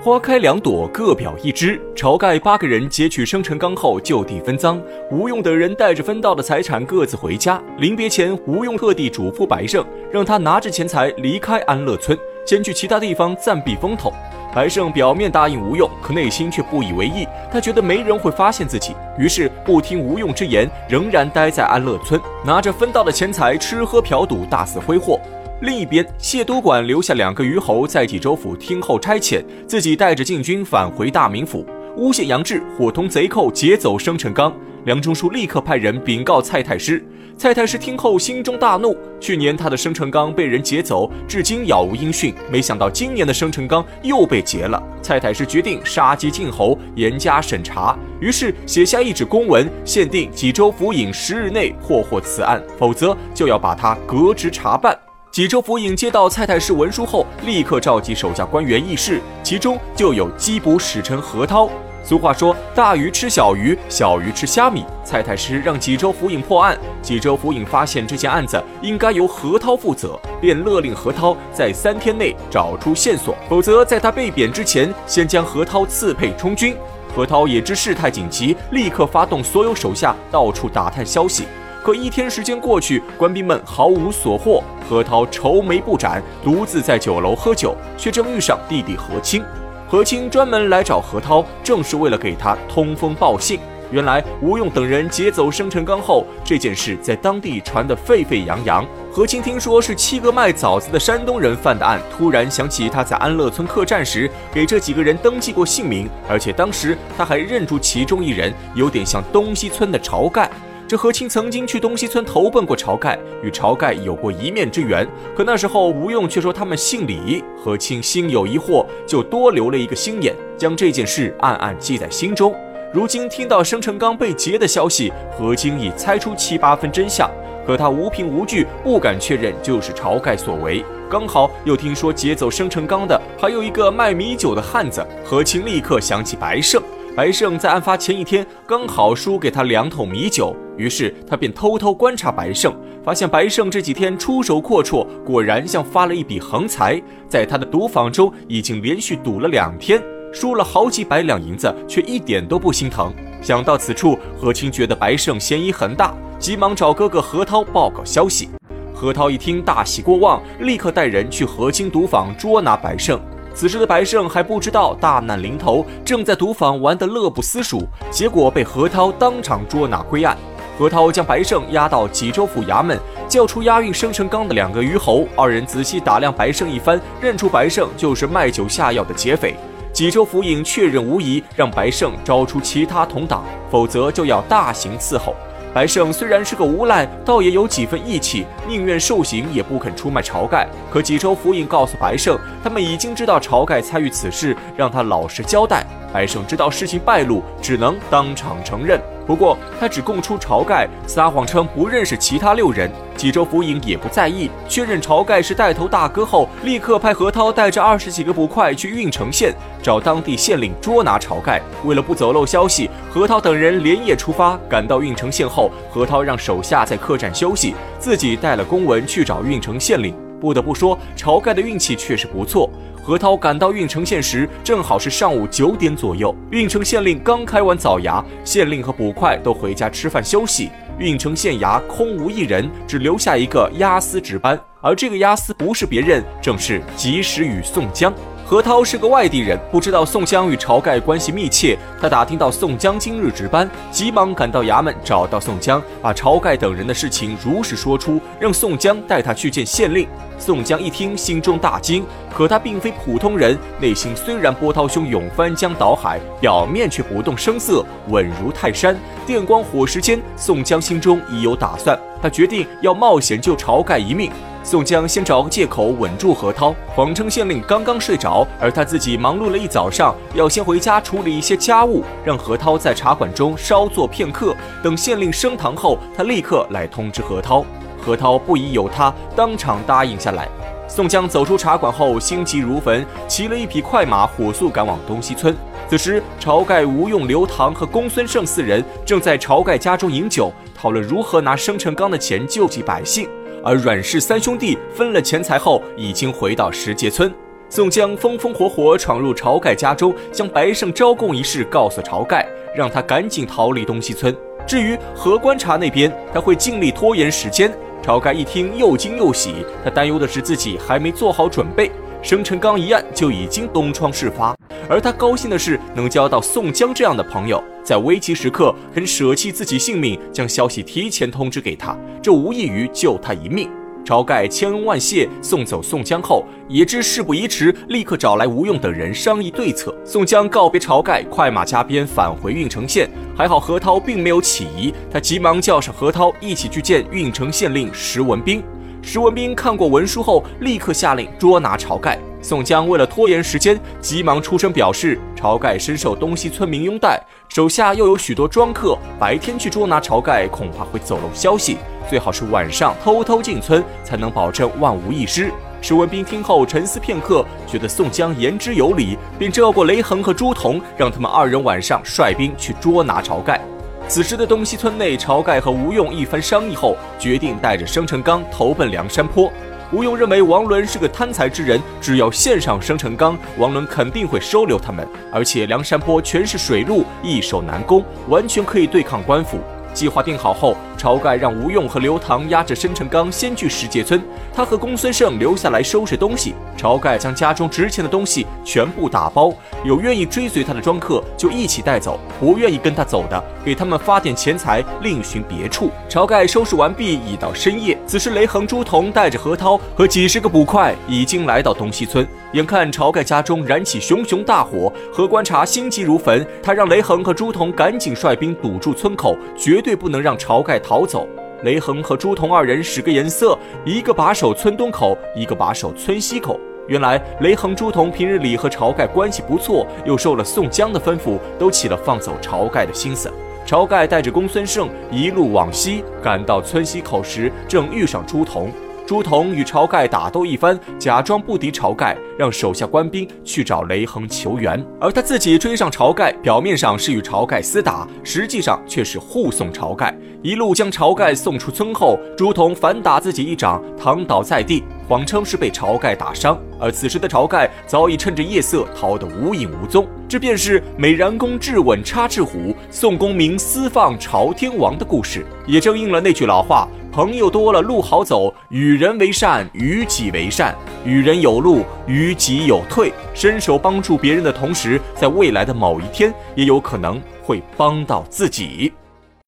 花开两朵，各表一枝。晁盖八个人劫取生辰纲后，就地分赃。吴用等人带着分到的财产各自回家。临别前，吴用特地嘱咐白胜，让他拿着钱财离开安乐村，先去其他地方暂避风头。白胜表面答应吴用，可内心却不以为意。他觉得没人会发现自己，于是不听吴用之言，仍然待在安乐村，拿着分到的钱财吃喝嫖赌，大肆挥霍。另一边，谢都管留下两个虞侯在济州府听候差遣，自己带着禁军返回大名府，诬陷杨志伙同贼寇劫走生辰纲。梁中书立刻派人禀告蔡太师，蔡太师听后心中大怒。去年他的生辰纲被人劫走，至今杳无音讯，没想到今年的生辰纲又被劫了。蔡太师决定杀鸡儆猴，严加审查，于是写下一纸公文，限定济州府尹十日内破获此案，否则就要把他革职查办。济州府尹接到蔡太师文书后，立刻召集手下官员议事，其中就有缉捕使臣何涛。俗话说：“大鱼吃小鱼，小鱼吃虾米。”蔡太师让济州府尹破案，济州府尹发现这件案子应该由何涛负责，便勒令何涛在三天内找出线索，否则在他被贬之前，先将何涛刺配充军。何涛也知事态紧急，立刻发动所有手下到处打探消息。可一天时间过去，官兵们毫无所获。何涛愁眉不展，独自在酒楼喝酒，却正遇上弟弟何清。何清专门来找何涛，正是为了给他通风报信。原来吴用等人劫走生辰纲后，这件事在当地传得沸沸扬扬。何清听说是七个卖枣子的山东人犯的案，突然想起他在安乐村客栈时给这几个人登记过姓名，而且当时他还认出其中一人，有点像东西村的晁盖。这何清曾经去东西村投奔过晁盖，与晁盖有过一面之缘。可那时候吴用却说他们姓李，何清心有疑惑，就多留了一个心眼，将这件事暗暗记在心中。如今听到生辰纲被劫的消息，何清已猜出七八分真相，可他无凭无据，不敢确认就是晁盖所为。刚好又听说劫走生辰纲的还有一个卖米酒的汉子，何清立刻想起白胜。白胜在案发前一天刚好输给他两桶米酒，于是他便偷偷观察白胜，发现白胜这几天出手阔绰，果然像发了一笔横财。在他的赌坊中已经连续赌了两天，输了好几百两银子，却一点都不心疼。想到此处，何清觉得白胜嫌疑很大，急忙找哥哥何涛报告消息。何涛一听大喜过望，立刻带人去何清赌坊捉拿白胜。此时的白胜还不知道大难临头，正在赌坊玩得乐不思蜀，结果被何涛当场捉拿归案。何涛将白胜押到济州府衙门，叫出押运生辰纲的两个虞侯，二人仔细打量白胜一番，认出白胜就是卖酒下药的劫匪。济州府尹确认无疑，让白胜招出其他同党，否则就要大刑伺候。白胜虽然是个无赖，倒也有几分义气，宁愿受刑也不肯出卖晁盖。可几州府尹告诉白胜，他们已经知道晁盖参与此事，让他老实交代。白胜知道事情败露，只能当场承认。不过他只供出晁盖，撒谎称不认识其他六人。济州府尹也不在意，确认晁盖是带头大哥后，立刻派何涛带着二十几个捕快去郓城县找当地县令捉拿晁盖。为了不走漏消息，何涛等人连夜出发。赶到郓城县后，何涛让手下在客栈休息，自己带了公文去找郓城县令。不得不说，晁盖的运气确实不错。何涛赶到郓城县时，正好是上午九点左右。郓城县令刚开完早衙，县令和捕快都回家吃饭休息。运城县衙空无一人，只留下一个押司值班。而这个押司不是别人，正是及时雨宋江。何涛是个外地人，不知道宋江与晁盖关系密切。他打听到宋江今日值班，急忙赶到衙门，找到宋江，把晁盖等人的事情如实说出，让宋江带他去见县令。宋江一听，心中大惊。可他并非普通人，内心虽然波涛汹涌、翻江倒海，表面却不动声色，稳如泰山。电光火石间，宋江心中已有打算，他决定要冒险救晁盖一命。宋江先找个借口稳住何涛，谎称县令刚刚睡着，而他自己忙碌了一早上，要先回家处理一些家务，让何涛在茶馆中稍坐片刻。等县令升堂后，他立刻来通知何涛。何涛不疑有他，当场答应下来。宋江走出茶馆后，心急如焚，骑了一匹快马，火速赶往东西村。此时，晁盖、吴用、刘唐和公孙胜四人正在晁盖家中饮酒，讨论如何拿生辰纲的钱救济百姓。而阮氏三兄弟分了钱财后，已经回到石碣村。宋江风风火火闯入晁盖家中，将白胜招供一事告诉晁盖，让他赶紧逃离东西村。至于何观察那边，他会尽力拖延时间。晁盖一听又惊又喜，他担忧的是自己还没做好准备，生辰纲一案就已经东窗事发；而他高兴的是能交到宋江这样的朋友，在危急时刻肯舍弃自己性命，将消息提前通知给他，这无异于救他一命。晁盖千恩万谢，送走宋江后，也知事不宜迟，立刻找来吴用等人商议对策。宋江告别晁盖，快马加鞭返回郓城县。还好何涛并没有起疑，他急忙叫上何涛一起去见郓城县令石文斌。石文斌看过文书后，立刻下令捉拿晁盖。宋江为了拖延时间，急忙出声表示，晁盖深受东西村民拥戴，手下又有许多庄客，白天去捉拿晁盖恐怕会走漏消息。最好是晚上偷偷进村，才能保证万无一失。石文斌听后沉思片刻，觉得宋江言之有理，便召过雷横和朱仝，让他们二人晚上率兵去捉拿晁盖。此时的东西村内，晁盖和吴用一番商议后，决定带着生辰纲投奔梁山坡。吴用认为王伦是个贪财之人，只要献上生辰纲，王伦肯定会收留他们，而且梁山坡全是水路，易守难攻，完全可以对抗官府。计划定好后。晁盖让吴用和刘唐押着生辰纲先去石碣村，他和公孙胜留下来收拾东西。晁盖将家中值钱的东西全部打包，有愿意追随他的庄客就一起带走，不愿意跟他走的，给他们发点钱财，另寻别处。晁盖收拾完毕，已到深夜。此时雷横、朱仝带着何涛和几十个捕快已经来到东西村，眼看晁盖家中燃起熊熊大火，何观察心急如焚，他让雷横和朱仝赶紧率兵堵住村口，绝对不能让晁盖。逃走，雷横和朱仝二人使个眼色，一个把守村东口，一个把守村西口。原来雷横、朱仝平日里和晁盖关系不错，又受了宋江的吩咐，都起了放走晁盖的心思。晁盖带着公孙胜一路往西，赶到村西口时，正遇上朱仝。朱仝与晁盖打斗一番，假装不敌晁盖，让手下官兵去找雷横求援，而他自己追上晁盖，表面上是与晁盖厮打，实际上却是护送晁盖。一路将晁盖送出村后，朱仝反打自己一掌，躺倒在地，谎称是被晁盖打伤。而此时的晁盖早已趁着夜色逃得无影无踪。这便是美髯公质问插翅虎，宋公明私放朝天王的故事，也正应了那句老话。朋友多了路好走，与人为善，与己为善，与人有路，与己有退。伸手帮助别人的同时，在未来的某一天，也有可能会帮到自己。